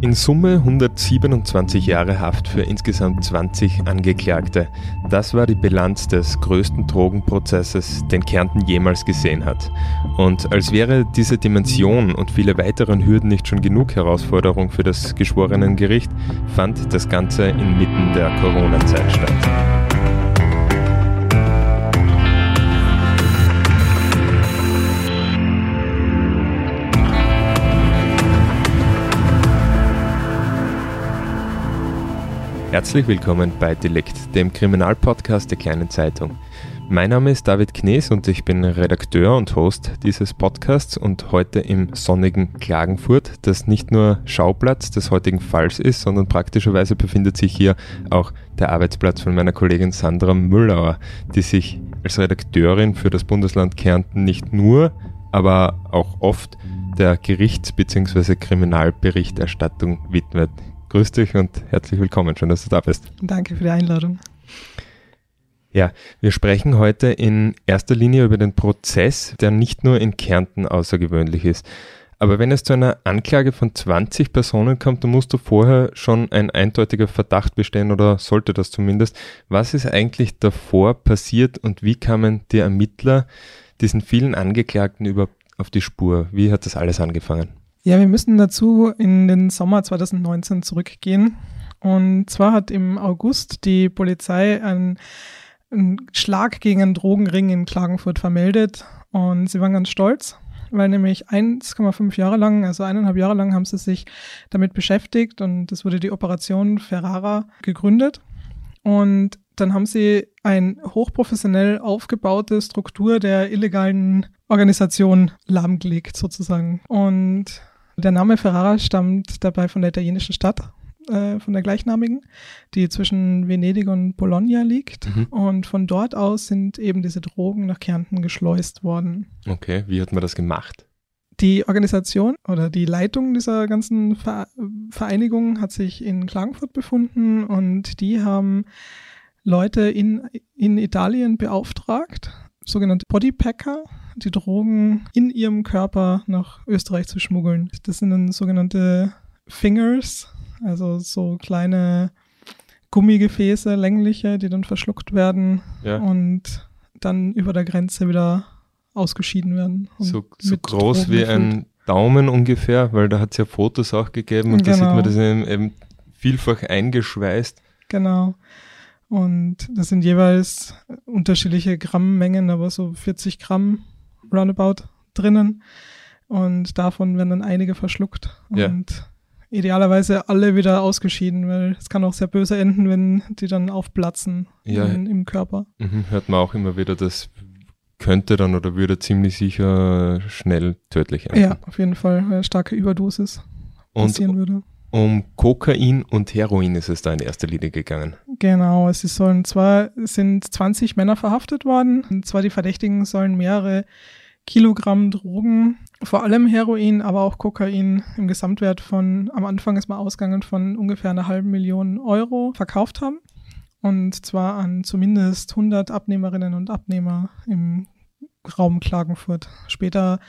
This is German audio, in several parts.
In Summe 127 Jahre Haft für insgesamt 20 Angeklagte. Das war die Bilanz des größten Drogenprozesses, den Kärnten jemals gesehen hat. Und als wäre diese Dimension und viele weiteren Hürden nicht schon genug Herausforderung für das Geschworenengericht, fand das Ganze inmitten der Corona-Zeit statt. Herzlich willkommen bei Delikt, dem Kriminalpodcast der kleinen Zeitung. Mein Name ist David Knees und ich bin Redakteur und Host dieses Podcasts und heute im sonnigen Klagenfurt, das nicht nur Schauplatz des heutigen Falls ist, sondern praktischerweise befindet sich hier auch der Arbeitsplatz von meiner Kollegin Sandra Müllauer, die sich als Redakteurin für das Bundesland Kärnten nicht nur, aber auch oft der Gerichts- bzw. Kriminalberichterstattung widmet. Grüß dich und herzlich willkommen. Schön, dass du da bist. Danke für die Einladung. Ja, wir sprechen heute in erster Linie über den Prozess, der nicht nur in Kärnten außergewöhnlich ist. Aber wenn es zu einer Anklage von 20 Personen kommt, dann musst du vorher schon ein eindeutiger Verdacht bestehen oder sollte das zumindest. Was ist eigentlich davor passiert und wie kamen die Ermittler diesen vielen Angeklagten überhaupt auf die Spur? Wie hat das alles angefangen? Ja, wir müssen dazu in den Sommer 2019 zurückgehen. Und zwar hat im August die Polizei einen, einen Schlag gegen einen Drogenring in Klagenfurt vermeldet. Und sie waren ganz stolz, weil nämlich 1,5 Jahre lang, also eineinhalb Jahre lang, haben sie sich damit beschäftigt und es wurde die Operation Ferrara gegründet. Und dann haben sie eine hochprofessionell aufgebaute Struktur der illegalen Organisation lahmgelegt, sozusagen. Und der Name Ferrara stammt dabei von der italienischen Stadt, äh, von der gleichnamigen, die zwischen Venedig und Bologna liegt. Mhm. Und von dort aus sind eben diese Drogen nach Kärnten geschleust worden. Okay, wie hat man das gemacht? Die Organisation oder die Leitung dieser ganzen Vereinigung hat sich in Klagenfurt befunden und die haben Leute in, in Italien beauftragt, sogenannte Bodypacker, die Drogen in ihrem Körper nach Österreich zu schmuggeln. Das sind dann sogenannte Fingers, also so kleine Gummigefäße, längliche, die dann verschluckt werden ja. und dann über der Grenze wieder ausgeschieden werden. So, so groß wie ein Daumen ungefähr, weil da hat es ja Fotos auch gegeben und genau. da sieht man das eben, eben vielfach eingeschweißt. Genau. Und das sind jeweils unterschiedliche Grammmengen, aber so 40 Gramm roundabout drinnen. Und davon werden dann einige verschluckt. Ja. Und idealerweise alle wieder ausgeschieden, weil es kann auch sehr böse enden, wenn die dann aufplatzen ja. in, im Körper. Mhm, hört man auch immer wieder, das könnte dann oder würde ziemlich sicher schnell tödlich enden. Ja, auf jeden Fall, weil starke Überdosis passieren und, würde. Um Kokain und Heroin ist es da in erster Linie gegangen. Genau, es sollen zwar sind 20 Männer verhaftet worden, und zwar die Verdächtigen sollen mehrere Kilogramm Drogen, vor allem Heroin, aber auch Kokain im Gesamtwert von, am Anfang ist mal ausgegangen von ungefähr einer halben Million Euro verkauft haben. Und zwar an zumindest 100 Abnehmerinnen und Abnehmer im Raum Klagenfurt. Später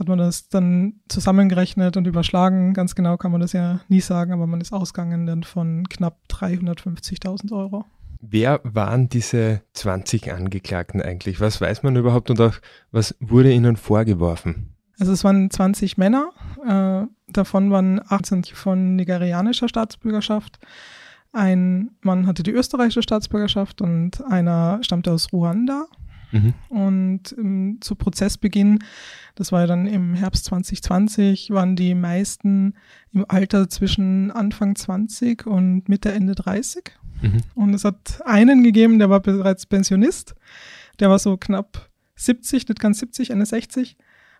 hat man das dann zusammengerechnet und überschlagen. Ganz genau kann man das ja nie sagen, aber man ist ausgegangen dann von knapp 350.000 Euro. Wer waren diese 20 Angeklagten eigentlich? Was weiß man überhaupt und auch was wurde ihnen vorgeworfen? Also es waren 20 Männer, äh, davon waren 18 von nigerianischer Staatsbürgerschaft. Ein Mann hatte die österreichische Staatsbürgerschaft und einer stammte aus Ruanda. Mhm. Und ähm, zu Prozessbeginn, das war ja dann im Herbst 2020, waren die meisten im Alter zwischen Anfang 20 und Mitte, Ende 30. Mhm. Und es hat einen gegeben, der war bereits Pensionist. Der war so knapp 70, nicht ganz 70, Ende 60.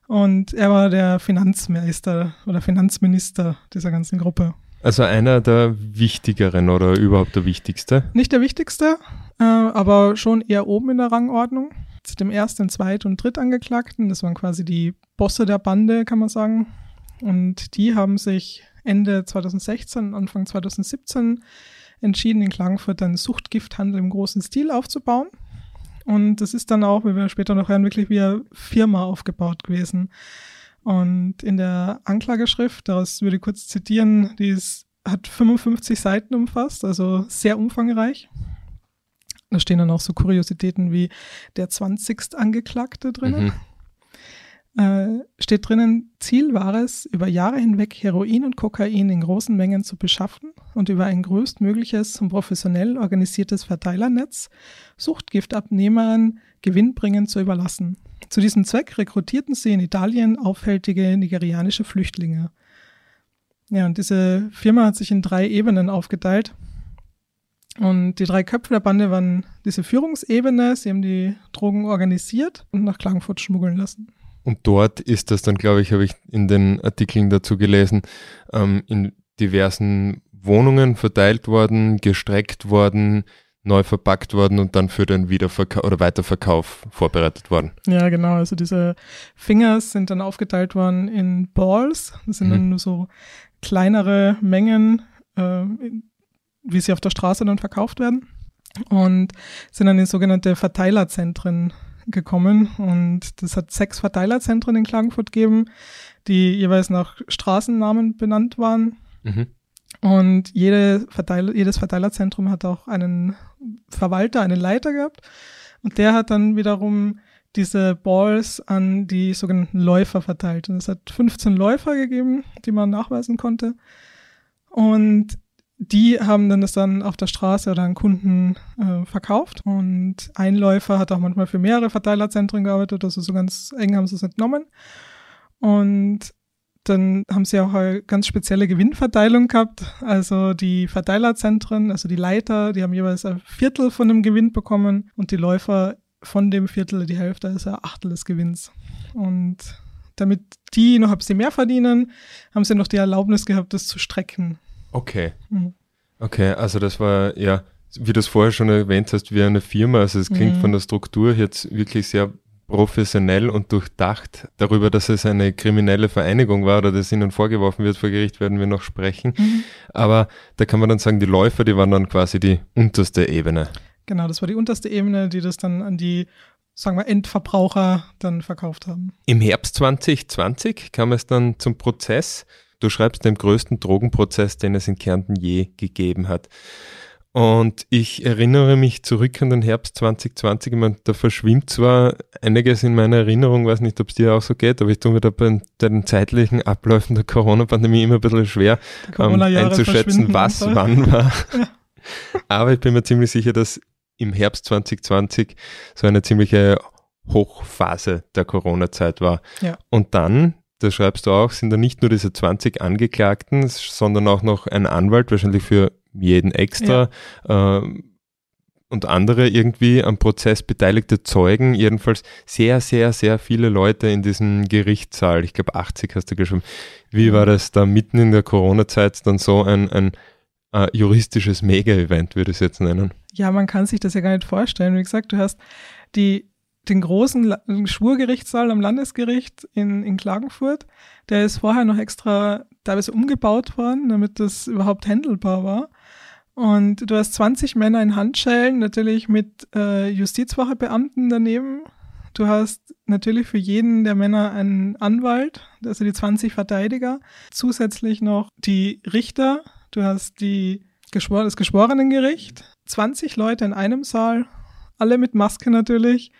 Und er war der Finanzmeister oder Finanzminister dieser ganzen Gruppe. Also einer der wichtigeren oder überhaupt der wichtigste? Nicht der wichtigste, äh, aber schon eher oben in der Rangordnung. Zu dem ersten, zweiten und drittangeklagten, das waren quasi die Bosse der Bande, kann man sagen. Und die haben sich Ende 2016, Anfang 2017 entschieden, in Klagenfurt einen Suchtgifthandel im großen Stil aufzubauen. Und das ist dann auch, wie wir später noch hören, wirklich wie eine Firma aufgebaut gewesen. Und in der Anklageschrift, daraus würde ich kurz zitieren, die ist, hat 55 Seiten umfasst, also sehr umfangreich. Da stehen dann auch so Kuriositäten wie der 20. Angeklagte drinnen. Mhm äh, steht drinnen, Ziel war es, über Jahre hinweg Heroin und Kokain in großen Mengen zu beschaffen und über ein größtmögliches und professionell organisiertes Verteilernetz Suchtgiftabnehmern gewinnbringend zu überlassen. Zu diesem Zweck rekrutierten sie in Italien auffällige nigerianische Flüchtlinge. Ja, und diese Firma hat sich in drei Ebenen aufgeteilt. Und die drei Köpfe der Bande waren diese Führungsebene, sie haben die Drogen organisiert und nach Klagenfurt schmuggeln lassen. Und dort ist das dann, glaube ich, habe ich in den Artikeln dazu gelesen, ähm, in diversen Wohnungen verteilt worden, gestreckt worden, neu verpackt worden und dann für den Wiederverkauf oder Weiterverkauf vorbereitet worden. Ja, genau. Also diese Fingers sind dann aufgeteilt worden in Balls. Das sind mhm. dann nur so kleinere Mengen, äh, wie sie auf der Straße dann verkauft werden. Und sind dann in sogenannte Verteilerzentren gekommen und das hat sechs Verteilerzentren in Klagenfurt gegeben, die jeweils nach Straßennamen benannt waren. Mhm. Und jede Verteiler, jedes Verteilerzentrum hat auch einen Verwalter, einen Leiter gehabt. Und der hat dann wiederum diese Balls an die sogenannten Läufer verteilt. Und es hat 15 Läufer gegeben, die man nachweisen konnte. Und die haben dann das dann auf der Straße oder an Kunden äh, verkauft. Und Einläufer hat auch manchmal für mehrere Verteilerzentren gearbeitet, also so ganz eng haben sie es entnommen. Und dann haben sie auch eine ganz spezielle Gewinnverteilung gehabt. Also die Verteilerzentren, also die Leiter, die haben jeweils ein Viertel von dem Gewinn bekommen und die Läufer von dem Viertel die Hälfte, also ein Achtel des Gewinns. Und damit die noch ein bisschen mehr verdienen, haben sie noch die Erlaubnis gehabt, das zu strecken. Okay. Mhm. Okay, also das war ja, wie du es vorher schon erwähnt hast, wie eine Firma. Also es klingt mhm. von der Struktur jetzt wirklich sehr professionell und durchdacht. Darüber, dass es eine kriminelle Vereinigung war oder dass ihnen vorgeworfen wird vor Gericht, werden wir noch sprechen. Mhm. Aber da kann man dann sagen, die Läufer, die waren dann quasi die unterste Ebene. Genau, das war die unterste Ebene, die das dann an die sagen wir, Endverbraucher dann verkauft haben. Im Herbst 2020 kam es dann zum Prozess Du schreibst den größten Drogenprozess, den es in Kärnten je gegeben hat. Und ich erinnere mich zurück an den Herbst 2020. Ich meine, da verschwimmt zwar einiges in meiner Erinnerung, weiß nicht, ob es dir auch so geht, aber ich tue mir da bei den zeitlichen Abläufen der Corona-Pandemie immer ein bisschen schwer ähm, einzuschätzen, was wann war. Ja. Aber ich bin mir ziemlich sicher, dass im Herbst 2020 so eine ziemliche Hochphase der Corona-Zeit war. Ja. Und dann da schreibst du auch, sind da nicht nur diese 20 Angeklagten, sondern auch noch ein Anwalt, wahrscheinlich für jeden extra ja. äh, und andere irgendwie am Prozess beteiligte Zeugen, jedenfalls sehr, sehr, sehr viele Leute in diesem Gerichtssaal. Ich glaube 80 hast du geschrieben. Wie war das da mitten in der Corona-Zeit dann so ein, ein äh, juristisches Mega-Event, würde ich es jetzt nennen? Ja, man kann sich das ja gar nicht vorstellen. Wie gesagt, du hast die den großen Schwurgerichtssaal am Landesgericht in, in Klagenfurt. Der ist vorher noch extra teilweise umgebaut worden, damit das überhaupt handelbar war. Und du hast 20 Männer in Handschellen, natürlich mit äh, Justizwachebeamten daneben. Du hast natürlich für jeden der Männer einen Anwalt, also die 20 Verteidiger. Zusätzlich noch die Richter. Du hast die Geschwor das Geschworenengericht. 20 Leute in einem Saal, alle mit Maske natürlich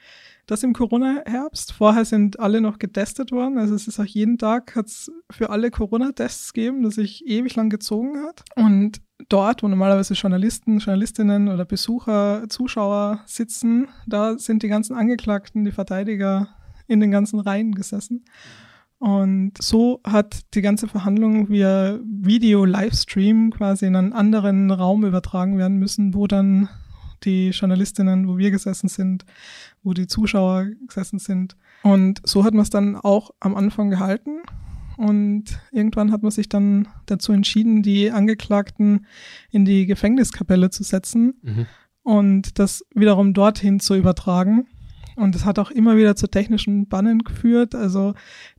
das im Corona-Herbst. Vorher sind alle noch getestet worden. Also es ist auch jeden Tag hat es für alle Corona-Tests gegeben, das sich ewig lang gezogen hat. Und dort, wo normalerweise Journalisten, Journalistinnen oder Besucher, Zuschauer sitzen, da sind die ganzen Angeklagten, die Verteidiger in den ganzen Reihen gesessen. Und so hat die ganze Verhandlung via Video-Livestream quasi in einen anderen Raum übertragen werden müssen, wo dann die Journalistinnen, wo wir gesessen sind, wo die Zuschauer gesessen sind. Und so hat man es dann auch am Anfang gehalten. Und irgendwann hat man sich dann dazu entschieden, die Angeklagten in die Gefängniskapelle zu setzen mhm. und das wiederum dorthin zu übertragen. Und das hat auch immer wieder zu technischen Bannen geführt. Also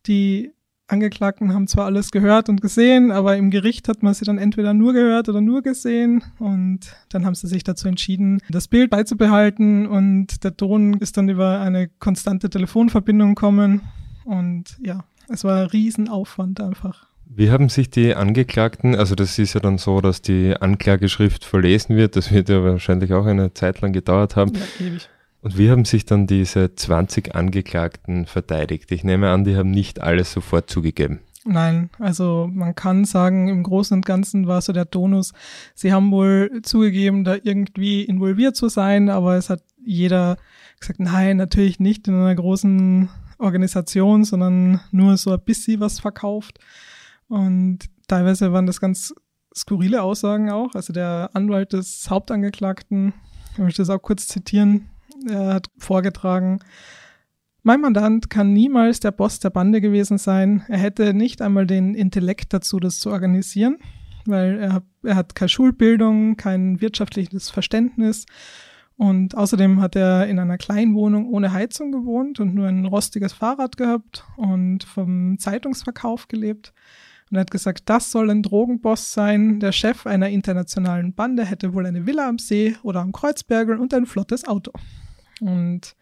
die Angeklagten haben zwar alles gehört und gesehen, aber im Gericht hat man sie dann entweder nur gehört oder nur gesehen. Und dann haben sie sich dazu entschieden, das Bild beizubehalten. Und der Ton ist dann über eine konstante Telefonverbindung kommen. Und ja, es war ein Riesenaufwand einfach. Wie haben sich die Angeklagten, also das ist ja dann so, dass die Anklageschrift verlesen wird, das wird ja wahrscheinlich auch eine Zeit lang gedauert haben. Ja, ewig. Und wie haben sich dann diese 20 Angeklagten verteidigt? Ich nehme an, die haben nicht alles sofort zugegeben. Nein, also man kann sagen, im Großen und Ganzen war so der Tonus, sie haben wohl zugegeben, da irgendwie involviert zu sein, aber es hat jeder gesagt, nein, natürlich nicht in einer großen Organisation, sondern nur so ein bisschen was verkauft. Und teilweise waren das ganz skurrile Aussagen auch. Also der Anwalt des Hauptangeklagten, ich möchte das auch kurz zitieren, er hat vorgetragen, mein Mandant kann niemals der Boss der Bande gewesen sein. Er hätte nicht einmal den Intellekt dazu, das zu organisieren, weil er, er hat keine Schulbildung, kein wirtschaftliches Verständnis. Und außerdem hat er in einer kleinen Wohnung ohne Heizung gewohnt und nur ein rostiges Fahrrad gehabt und vom Zeitungsverkauf gelebt. Und hat gesagt, das soll ein Drogenboss sein. Der Chef einer internationalen Bande hätte wohl eine Villa am See oder am Kreuzbergel und ein flottes Auto. Und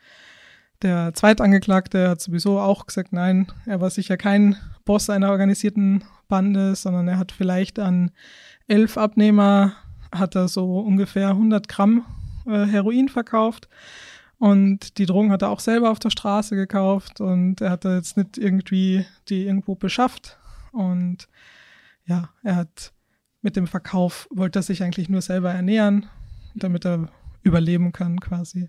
der Zweitangeklagte hat sowieso auch gesagt, nein, er war sicher kein Boss einer organisierten Bande, sondern er hat vielleicht an elf Abnehmer, hat er so ungefähr 100 Gramm äh, Heroin verkauft. Und die Drogen hat er auch selber auf der Straße gekauft und er hat jetzt nicht irgendwie die irgendwo beschafft. Und ja, er hat mit dem Verkauf wollte er sich eigentlich nur selber ernähren, damit er überleben kann quasi.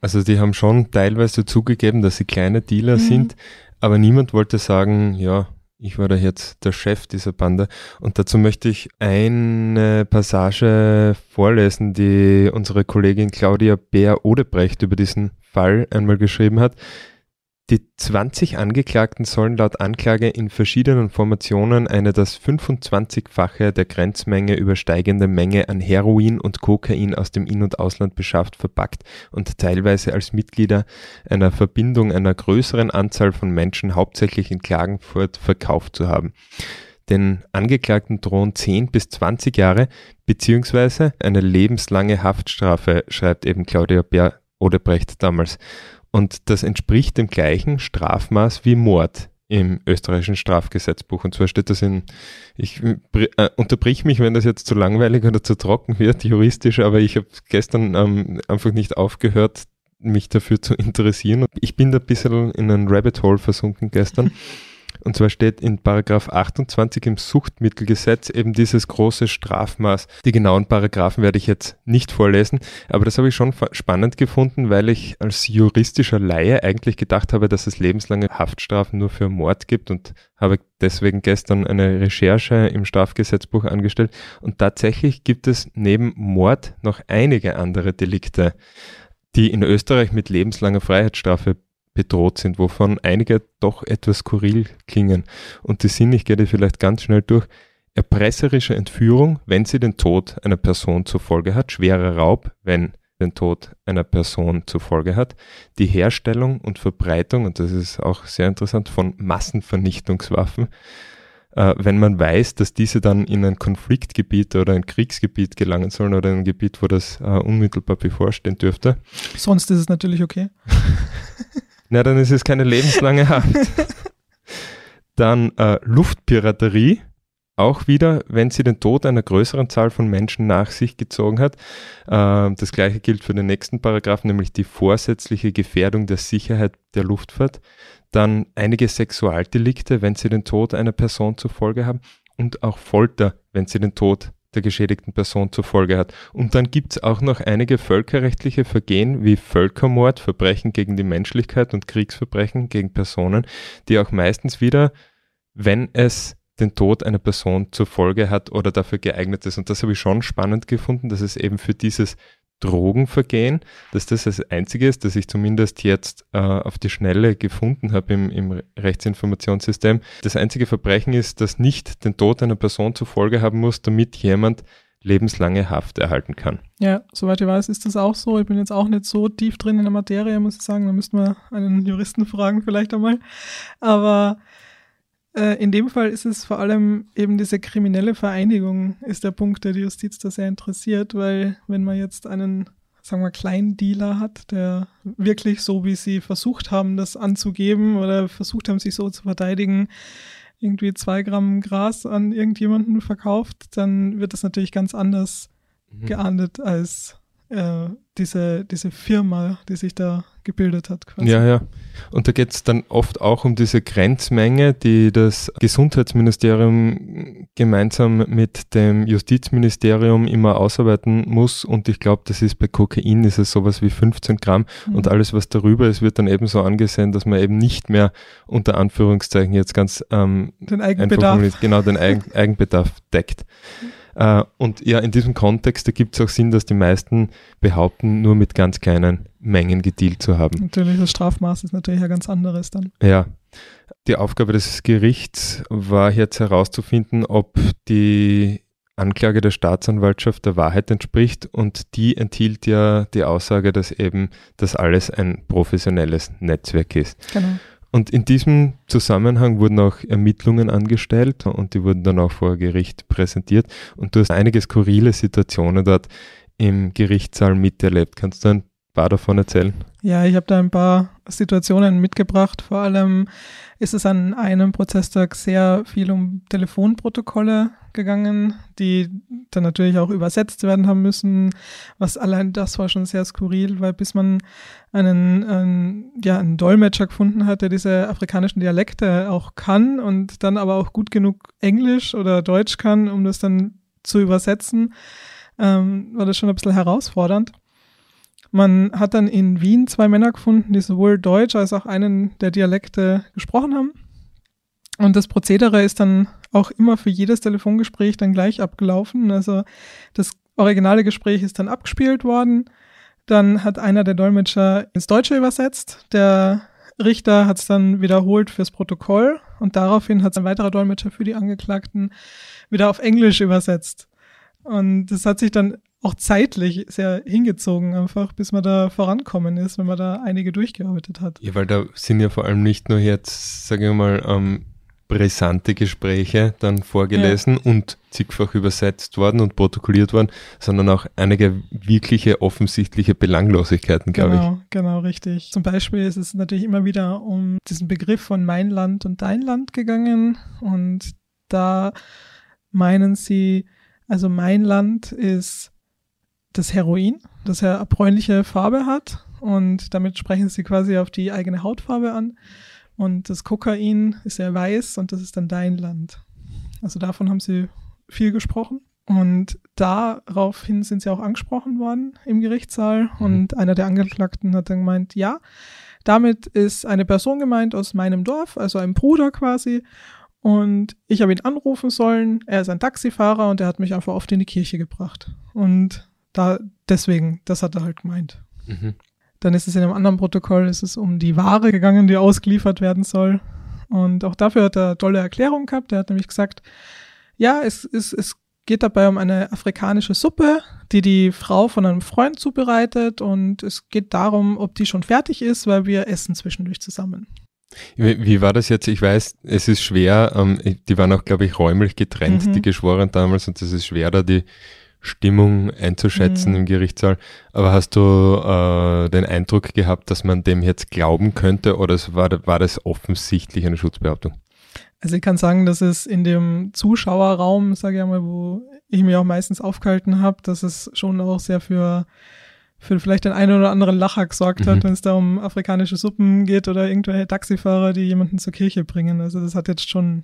Also die haben schon teilweise zugegeben, dass sie kleine Dealer mhm. sind, aber niemand wollte sagen, ja, ich war da jetzt der Chef dieser Bande. Und dazu möchte ich eine Passage vorlesen, die unsere Kollegin Claudia Bär-Odebrecht über diesen Fall einmal geschrieben hat. Die 20 Angeklagten sollen laut Anklage in verschiedenen Formationen eine das 25-fache der Grenzmenge übersteigende Menge an Heroin und Kokain aus dem In- und Ausland beschafft, verpackt und teilweise als Mitglieder einer Verbindung einer größeren Anzahl von Menschen hauptsächlich in Klagenfurt verkauft zu haben. Den Angeklagten drohen 10 bis 20 Jahre beziehungsweise eine lebenslange Haftstrafe, schreibt eben Claudia Bär Odebrecht damals. Und das entspricht dem gleichen Strafmaß wie Mord im österreichischen Strafgesetzbuch. Und zwar steht das in, ich äh, unterbrich mich, wenn das jetzt zu langweilig oder zu trocken wird, juristisch, aber ich habe gestern ähm, einfach nicht aufgehört, mich dafür zu interessieren. Ich bin da ein bisschen in ein Rabbit Hole versunken gestern. Und zwar steht in Paragraph 28 im Suchtmittelgesetz eben dieses große Strafmaß. Die genauen Paragraphen werde ich jetzt nicht vorlesen, aber das habe ich schon spannend gefunden, weil ich als juristischer Laie eigentlich gedacht habe, dass es lebenslange Haftstrafen nur für Mord gibt und habe deswegen gestern eine Recherche im Strafgesetzbuch angestellt. Und tatsächlich gibt es neben Mord noch einige andere Delikte, die in Österreich mit lebenslanger Freiheitsstrafe bedroht sind, wovon einige doch etwas skurril klingen. Und die sind, ich gehe die vielleicht ganz schnell durch, erpresserische Entführung, wenn sie den Tod einer Person zur Folge hat, schwerer Raub, wenn den Tod einer Person zur Folge hat, die Herstellung und Verbreitung, und das ist auch sehr interessant, von Massenvernichtungswaffen, äh, wenn man weiß, dass diese dann in ein Konfliktgebiet oder ein Kriegsgebiet gelangen sollen oder ein Gebiet, wo das äh, unmittelbar bevorstehen dürfte. Sonst ist es natürlich okay. Na, dann ist es keine lebenslange Haft. Dann äh, Luftpiraterie, auch wieder, wenn sie den Tod einer größeren Zahl von Menschen nach sich gezogen hat. Äh, das gleiche gilt für den nächsten Paragraph, nämlich die vorsätzliche Gefährdung der Sicherheit der Luftfahrt. Dann einige Sexualdelikte, wenn sie den Tod einer Person zur Folge haben. Und auch Folter, wenn sie den Tod der geschädigten Person zur Folge hat. Und dann gibt es auch noch einige völkerrechtliche Vergehen wie Völkermord, Verbrechen gegen die Menschlichkeit und Kriegsverbrechen gegen Personen, die auch meistens wieder, wenn es den Tod einer Person zur Folge hat oder dafür geeignet ist. Und das habe ich schon spannend gefunden, dass es eben für dieses Drogenvergehen, dass das das Einzige ist, das ich zumindest jetzt äh, auf die Schnelle gefunden habe im, im Rechtsinformationssystem. Das einzige Verbrechen ist, das nicht den Tod einer Person zur Folge haben muss, damit jemand lebenslange Haft erhalten kann. Ja, soweit ich weiß, ist das auch so. Ich bin jetzt auch nicht so tief drin in der Materie, muss ich sagen. Da müssten wir einen Juristen fragen vielleicht einmal. Aber in dem Fall ist es vor allem eben diese kriminelle Vereinigung, ist der Punkt, der die Justiz da sehr interessiert, weil wenn man jetzt einen sagen wir, Kleindealer hat, der wirklich so, wie sie versucht haben, das anzugeben oder versucht haben, sich so zu verteidigen, irgendwie zwei Gramm Gras an irgendjemanden verkauft, dann wird das natürlich ganz anders mhm. geahndet als äh, diese, diese Firma, die sich da gebildet hat. Quasi. Ja, ja. Und da geht es dann oft auch um diese Grenzmenge, die das Gesundheitsministerium gemeinsam mit dem Justizministerium immer ausarbeiten muss. Und ich glaube, das ist bei Kokain ist es sowas wie 15 Gramm. Mhm. Und alles, was darüber ist, wird dann eben so angesehen, dass man eben nicht mehr unter Anführungszeichen jetzt ganz ähm, den Eigenbedarf. genau den Eigen, Eigenbedarf deckt. Äh, und ja, in diesem Kontext ergibt es auch Sinn, dass die meisten behaupten, nur mit ganz kleinen Mengen gedealt zu haben. Natürlich, das Strafmaß ist natürlich ein ganz anderes dann. Ja. Die Aufgabe des Gerichts war jetzt herauszufinden, ob die Anklage der Staatsanwaltschaft der Wahrheit entspricht und die enthielt ja die Aussage, dass eben das alles ein professionelles Netzwerk ist. Genau. Und in diesem Zusammenhang wurden auch Ermittlungen angestellt und die wurden dann auch vor Gericht präsentiert. Und du hast einige skurrile Situationen dort im Gerichtssaal miterlebt. Kannst du ein paar davon erzählen? Ja, ich habe da ein paar Situationen mitgebracht. Vor allem ist es an einem Prozesstag sehr viel um Telefonprotokolle gegangen, die dann natürlich auch übersetzt werden haben müssen. Was allein das war schon sehr skurril, weil bis man einen, einen, ja, einen Dolmetscher gefunden hat, der diese afrikanischen Dialekte auch kann und dann aber auch gut genug Englisch oder Deutsch kann, um das dann zu übersetzen, ähm, war das schon ein bisschen herausfordernd. Man hat dann in Wien zwei Männer gefunden, die sowohl Deutsch als auch einen der Dialekte gesprochen haben. Und das Prozedere ist dann auch immer für jedes Telefongespräch dann gleich abgelaufen. Also das originale Gespräch ist dann abgespielt worden. Dann hat einer der Dolmetscher ins Deutsche übersetzt. Der Richter hat es dann wiederholt fürs Protokoll und daraufhin hat ein weiterer Dolmetscher für die Angeklagten wieder auf Englisch übersetzt. Und das hat sich dann auch zeitlich sehr hingezogen, einfach bis man da vorankommen ist, wenn man da einige durchgearbeitet hat. Ja, weil da sind ja vor allem nicht nur jetzt, sagen wir mal, ähm, brisante Gespräche dann vorgelesen ja. und zigfach übersetzt worden und protokolliert worden, sondern auch einige wirkliche offensichtliche Belanglosigkeiten, glaube genau, ich. Genau, richtig. Zum Beispiel ist es natürlich immer wieder um diesen Begriff von mein Land und dein Land gegangen und da meinen sie, also mein Land ist das Heroin, das ja bräunliche Farbe hat und damit sprechen sie quasi auf die eigene Hautfarbe an. Und das Kokain ist ja weiß und das ist dann dein Land. Also davon haben sie viel gesprochen. Und daraufhin sind sie auch angesprochen worden im Gerichtssaal. Mhm. Und einer der Angeklagten hat dann gemeint, ja, damit ist eine Person gemeint aus meinem Dorf, also ein Bruder quasi. Und ich habe ihn anrufen sollen. Er ist ein Taxifahrer und er hat mich einfach oft in die Kirche gebracht. Und da, deswegen, das hat er halt gemeint. Mhm. Dann ist es in einem anderen Protokoll, ist es um die Ware gegangen, die ausgeliefert werden soll. Und auch dafür hat er tolle Erklärungen gehabt. Er hat nämlich gesagt, ja, es, es, es geht dabei um eine afrikanische Suppe, die die Frau von einem Freund zubereitet. Und es geht darum, ob die schon fertig ist, weil wir essen zwischendurch zusammen. Wie, wie war das jetzt? Ich weiß, es ist schwer, ähm, die waren auch, glaube ich, räumlich getrennt, mhm. die Geschworenen damals, und es ist schwer, da die Stimmung einzuschätzen mhm. im Gerichtssaal. Aber hast du äh, den Eindruck gehabt, dass man dem jetzt glauben könnte oder war, war das offensichtlich eine Schutzbehauptung? Also ich kann sagen, dass es in dem Zuschauerraum, sage ich einmal, wo ich mich auch meistens aufgehalten habe, dass es schon auch sehr für, für vielleicht den einen oder anderen Lacher gesorgt hat, mhm. wenn es da um afrikanische Suppen geht oder irgendwelche Taxifahrer, die jemanden zur Kirche bringen. Also das hat jetzt schon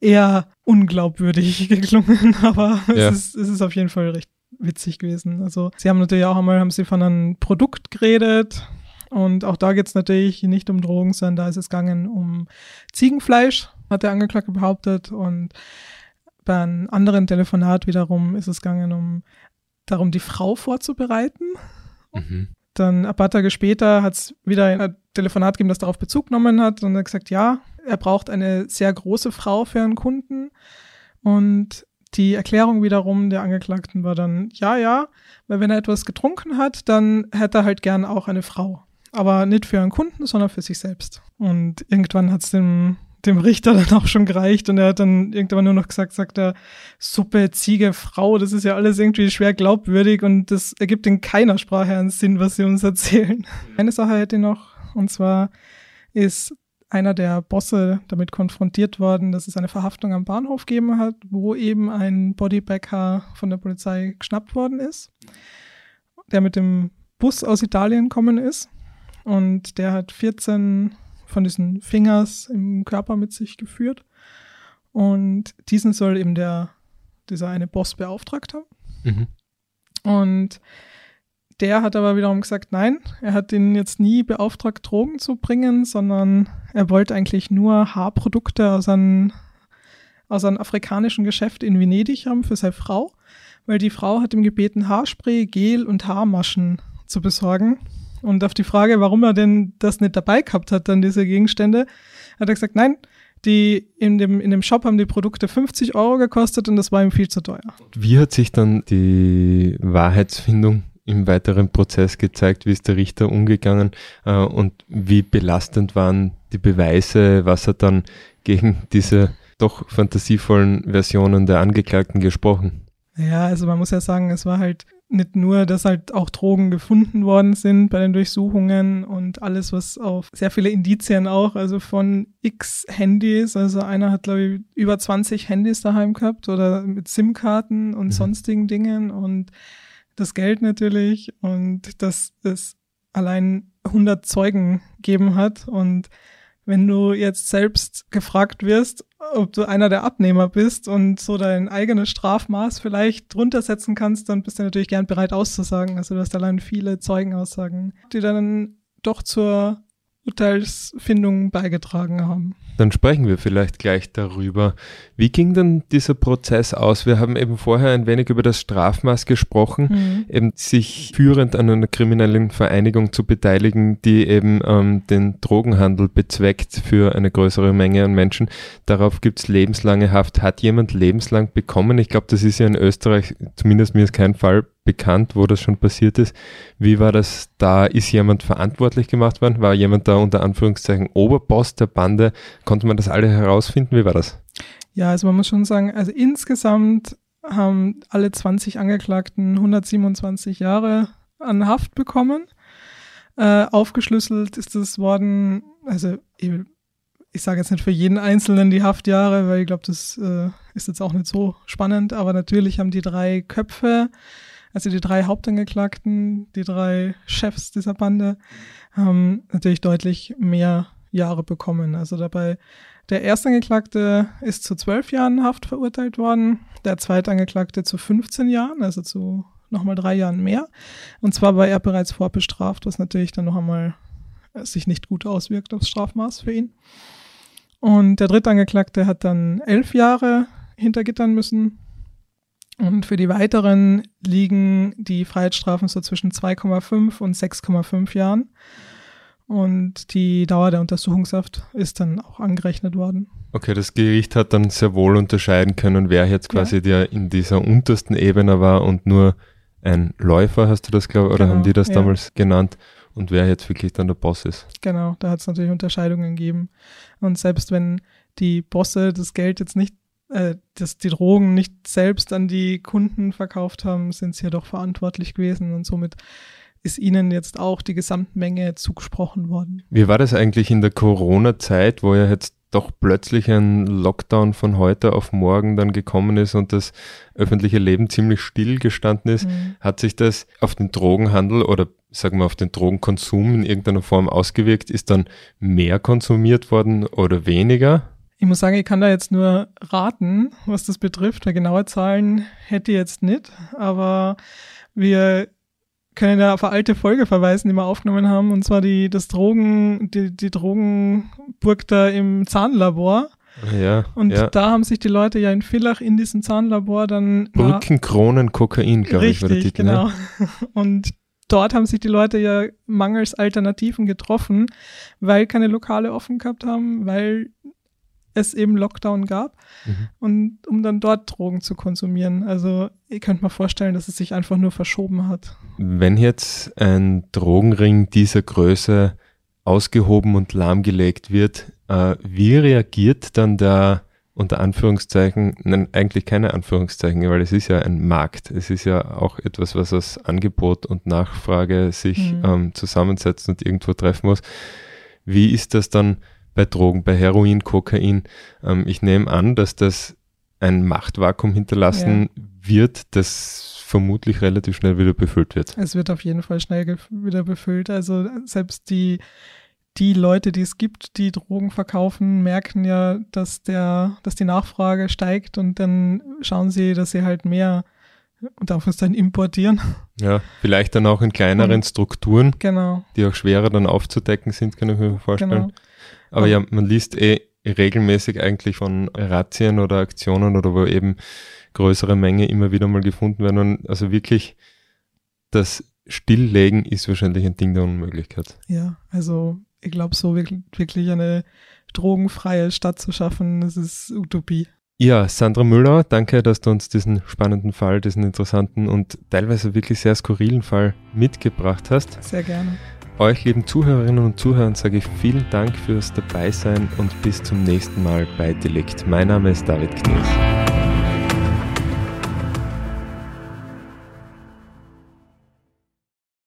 eher unglaubwürdig geklungen, aber ja. es, ist, es ist auf jeden Fall recht witzig gewesen. Also sie haben natürlich auch einmal, haben sie von einem Produkt geredet und auch da geht es natürlich nicht um Drogen, sondern da ist es gegangen um Ziegenfleisch, hat der Angeklagte behauptet und bei einem anderen Telefonat wiederum ist es gegangen um darum, die Frau vorzubereiten. Mhm. Dann ein paar Tage später hat es wieder ein Telefonat gegeben, das darauf Bezug genommen hat und hat gesagt, ja, er braucht eine sehr große Frau für einen Kunden. Und die Erklärung wiederum der Angeklagten war dann, ja, ja, weil wenn er etwas getrunken hat, dann hätte er halt gern auch eine Frau. Aber nicht für einen Kunden, sondern für sich selbst. Und irgendwann hat es dem dem Richter dann auch schon gereicht und er hat dann irgendwann nur noch gesagt, sagt er, Suppe, Ziege, Frau, das ist ja alles irgendwie schwer glaubwürdig und das ergibt in keiner Sprache einen Sinn, was sie uns erzählen. Eine Sache hätte ich noch, und zwar ist einer der Bosse damit konfrontiert worden, dass es eine Verhaftung am Bahnhof gegeben hat, wo eben ein Bodybagger von der Polizei geschnappt worden ist, der mit dem Bus aus Italien kommen ist und der hat 14 von diesen Fingers im Körper mit sich geführt und diesen soll eben der dieser eine Boss beauftragt haben. Mhm. Und der hat aber wiederum gesagt, nein, er hat ihn jetzt nie beauftragt, Drogen zu bringen, sondern er wollte eigentlich nur Haarprodukte aus einem, aus einem afrikanischen Geschäft in Venedig haben für seine Frau, weil die Frau hat ihm gebeten, Haarspray, Gel und Haarmaschen zu besorgen. Und auf die Frage, warum er denn das nicht dabei gehabt hat, dann diese Gegenstände, hat er gesagt, nein, die in dem, in dem Shop haben die Produkte 50 Euro gekostet und das war ihm viel zu teuer. Wie hat sich dann die Wahrheitsfindung im weiteren Prozess gezeigt, wie ist der Richter umgegangen äh, und wie belastend waren die Beweise, was hat dann gegen diese doch fantasievollen Versionen der Angeklagten gesprochen. Ja, also man muss ja sagen, es war halt nicht nur, dass halt auch Drogen gefunden worden sind bei den Durchsuchungen und alles, was auf sehr viele Indizien auch, also von x Handys, also einer hat, glaube ich, über 20 Handys daheim gehabt oder mit SIM-Karten und mhm. sonstigen Dingen und das Geld natürlich und dass es allein 100 Zeugen geben hat und wenn du jetzt selbst gefragt wirst, ob du einer der Abnehmer bist und so dein eigenes Strafmaß vielleicht drunter setzen kannst, dann bist du natürlich gern bereit auszusagen. Also du hast allein viele Zeugenaussagen, die dann doch zur Urteilsfindung beigetragen haben. Dann sprechen wir vielleicht gleich darüber. Wie ging denn dieser Prozess aus? Wir haben eben vorher ein wenig über das Strafmaß gesprochen, mhm. eben sich führend an einer kriminellen Vereinigung zu beteiligen, die eben ähm, den Drogenhandel bezweckt für eine größere Menge an Menschen. Darauf gibt es lebenslange Haft. Hat jemand lebenslang bekommen? Ich glaube, das ist ja in Österreich, zumindest mir ist kein Fall bekannt, wo das schon passiert ist. Wie war das da? Ist jemand verantwortlich gemacht worden? War jemand da unter Anführungszeichen Oberboss der Bande? Konnte man das alle herausfinden? Wie war das? Ja, also man muss schon sagen, also insgesamt haben alle 20 Angeklagten 127 Jahre an Haft bekommen. Äh, aufgeschlüsselt ist es worden, also ich, sage jetzt nicht für jeden Einzelnen die Haftjahre, weil ich glaube, das äh, ist jetzt auch nicht so spannend, aber natürlich haben die drei Köpfe also die drei Hauptangeklagten, die drei Chefs dieser Bande, haben natürlich deutlich mehr Jahre bekommen. Also dabei der Erstangeklagte ist zu zwölf Jahren Haft verurteilt worden, der Zweitangeklagte zu 15 Jahren, also zu nochmal drei Jahren mehr. Und zwar war er bereits vorbestraft, was natürlich dann noch einmal sich nicht gut auswirkt aufs Strafmaß für ihn. Und der Drittangeklagte hat dann elf Jahre hintergittern müssen und für die weiteren liegen die Freiheitsstrafen so zwischen 2,5 und 6,5 Jahren. Und die Dauer der Untersuchungshaft ist dann auch angerechnet worden. Okay, das Gericht hat dann sehr wohl unterscheiden können, wer jetzt quasi ja. der in dieser untersten Ebene war und nur ein Läufer, hast du das glaube oder genau, haben die das ja. damals genannt? Und wer jetzt wirklich dann der Boss ist. Genau, da hat es natürlich Unterscheidungen gegeben. Und selbst wenn die Bosse das Geld jetzt nicht äh, dass die Drogen nicht selbst an die Kunden verkauft haben, sind sie ja doch verantwortlich gewesen und somit ist ihnen jetzt auch die Gesamtmenge zugesprochen worden. Wie war das eigentlich in der Corona-Zeit, wo ja jetzt doch plötzlich ein Lockdown von heute auf morgen dann gekommen ist und das öffentliche Leben ziemlich still gestanden ist, mhm. hat sich das auf den Drogenhandel oder sagen wir auf den Drogenkonsum in irgendeiner Form ausgewirkt? Ist dann mehr konsumiert worden oder weniger? Ich muss sagen, ich kann da jetzt nur raten, was das betrifft, weil genaue Zahlen hätte ich jetzt nicht. Aber wir können ja auf eine alte Folge verweisen, die wir aufgenommen haben, und zwar die, das Drogen, die, die Drogenburg da im Zahnlabor. Ja, und ja. da haben sich die Leute ja in Villach in diesem Zahnlabor dann. Brückenkronen Kokain, glaube ich, war der Titel. Ne? Genau. Ne? Und dort haben sich die Leute ja mangels Alternativen getroffen, weil keine Lokale offen gehabt haben, weil es eben Lockdown gab mhm. und um dann dort Drogen zu konsumieren. Also ihr könnt mal vorstellen, dass es sich einfach nur verschoben hat. Wenn jetzt ein Drogenring dieser Größe ausgehoben und lahmgelegt wird, äh, wie reagiert dann der unter Anführungszeichen, nein, eigentlich keine Anführungszeichen, weil es ist ja ein Markt. Es ist ja auch etwas, was aus Angebot und Nachfrage sich mhm. ähm, zusammensetzen und irgendwo treffen muss. Wie ist das dann bei Drogen, bei Heroin, Kokain? Ähm, ich nehme an, dass das ein Machtvakuum hinterlassen ja. wird, das vermutlich relativ schnell wieder befüllt wird. Es wird auf jeden Fall schnell wieder befüllt. Also selbst die die Leute, die es gibt, die Drogen verkaufen, merken ja, dass der, dass die Nachfrage steigt und dann schauen sie, dass sie halt mehr und darf es dann importieren. Ja, vielleicht dann auch in kleineren und, Strukturen, genau. die auch schwerer dann aufzudecken sind, kann ich mir vorstellen. Genau. Aber ja, man liest eh regelmäßig eigentlich von Razzien oder Aktionen oder wo eben größere Menge immer wieder mal gefunden werden. Und also wirklich das Stilllegen ist wahrscheinlich ein Ding der Unmöglichkeit. Ja, also ich glaube, so wirklich eine drogenfreie Stadt zu schaffen, das ist Utopie. Ja, Sandra Müller, danke, dass du uns diesen spannenden Fall, diesen interessanten und teilweise wirklich sehr skurrilen Fall mitgebracht hast. Sehr gerne. Euch, lieben Zuhörerinnen und Zuhörern, sage ich vielen Dank fürs Dabeisein und bis zum nächsten Mal bei Delikt. Mein Name ist David Knies.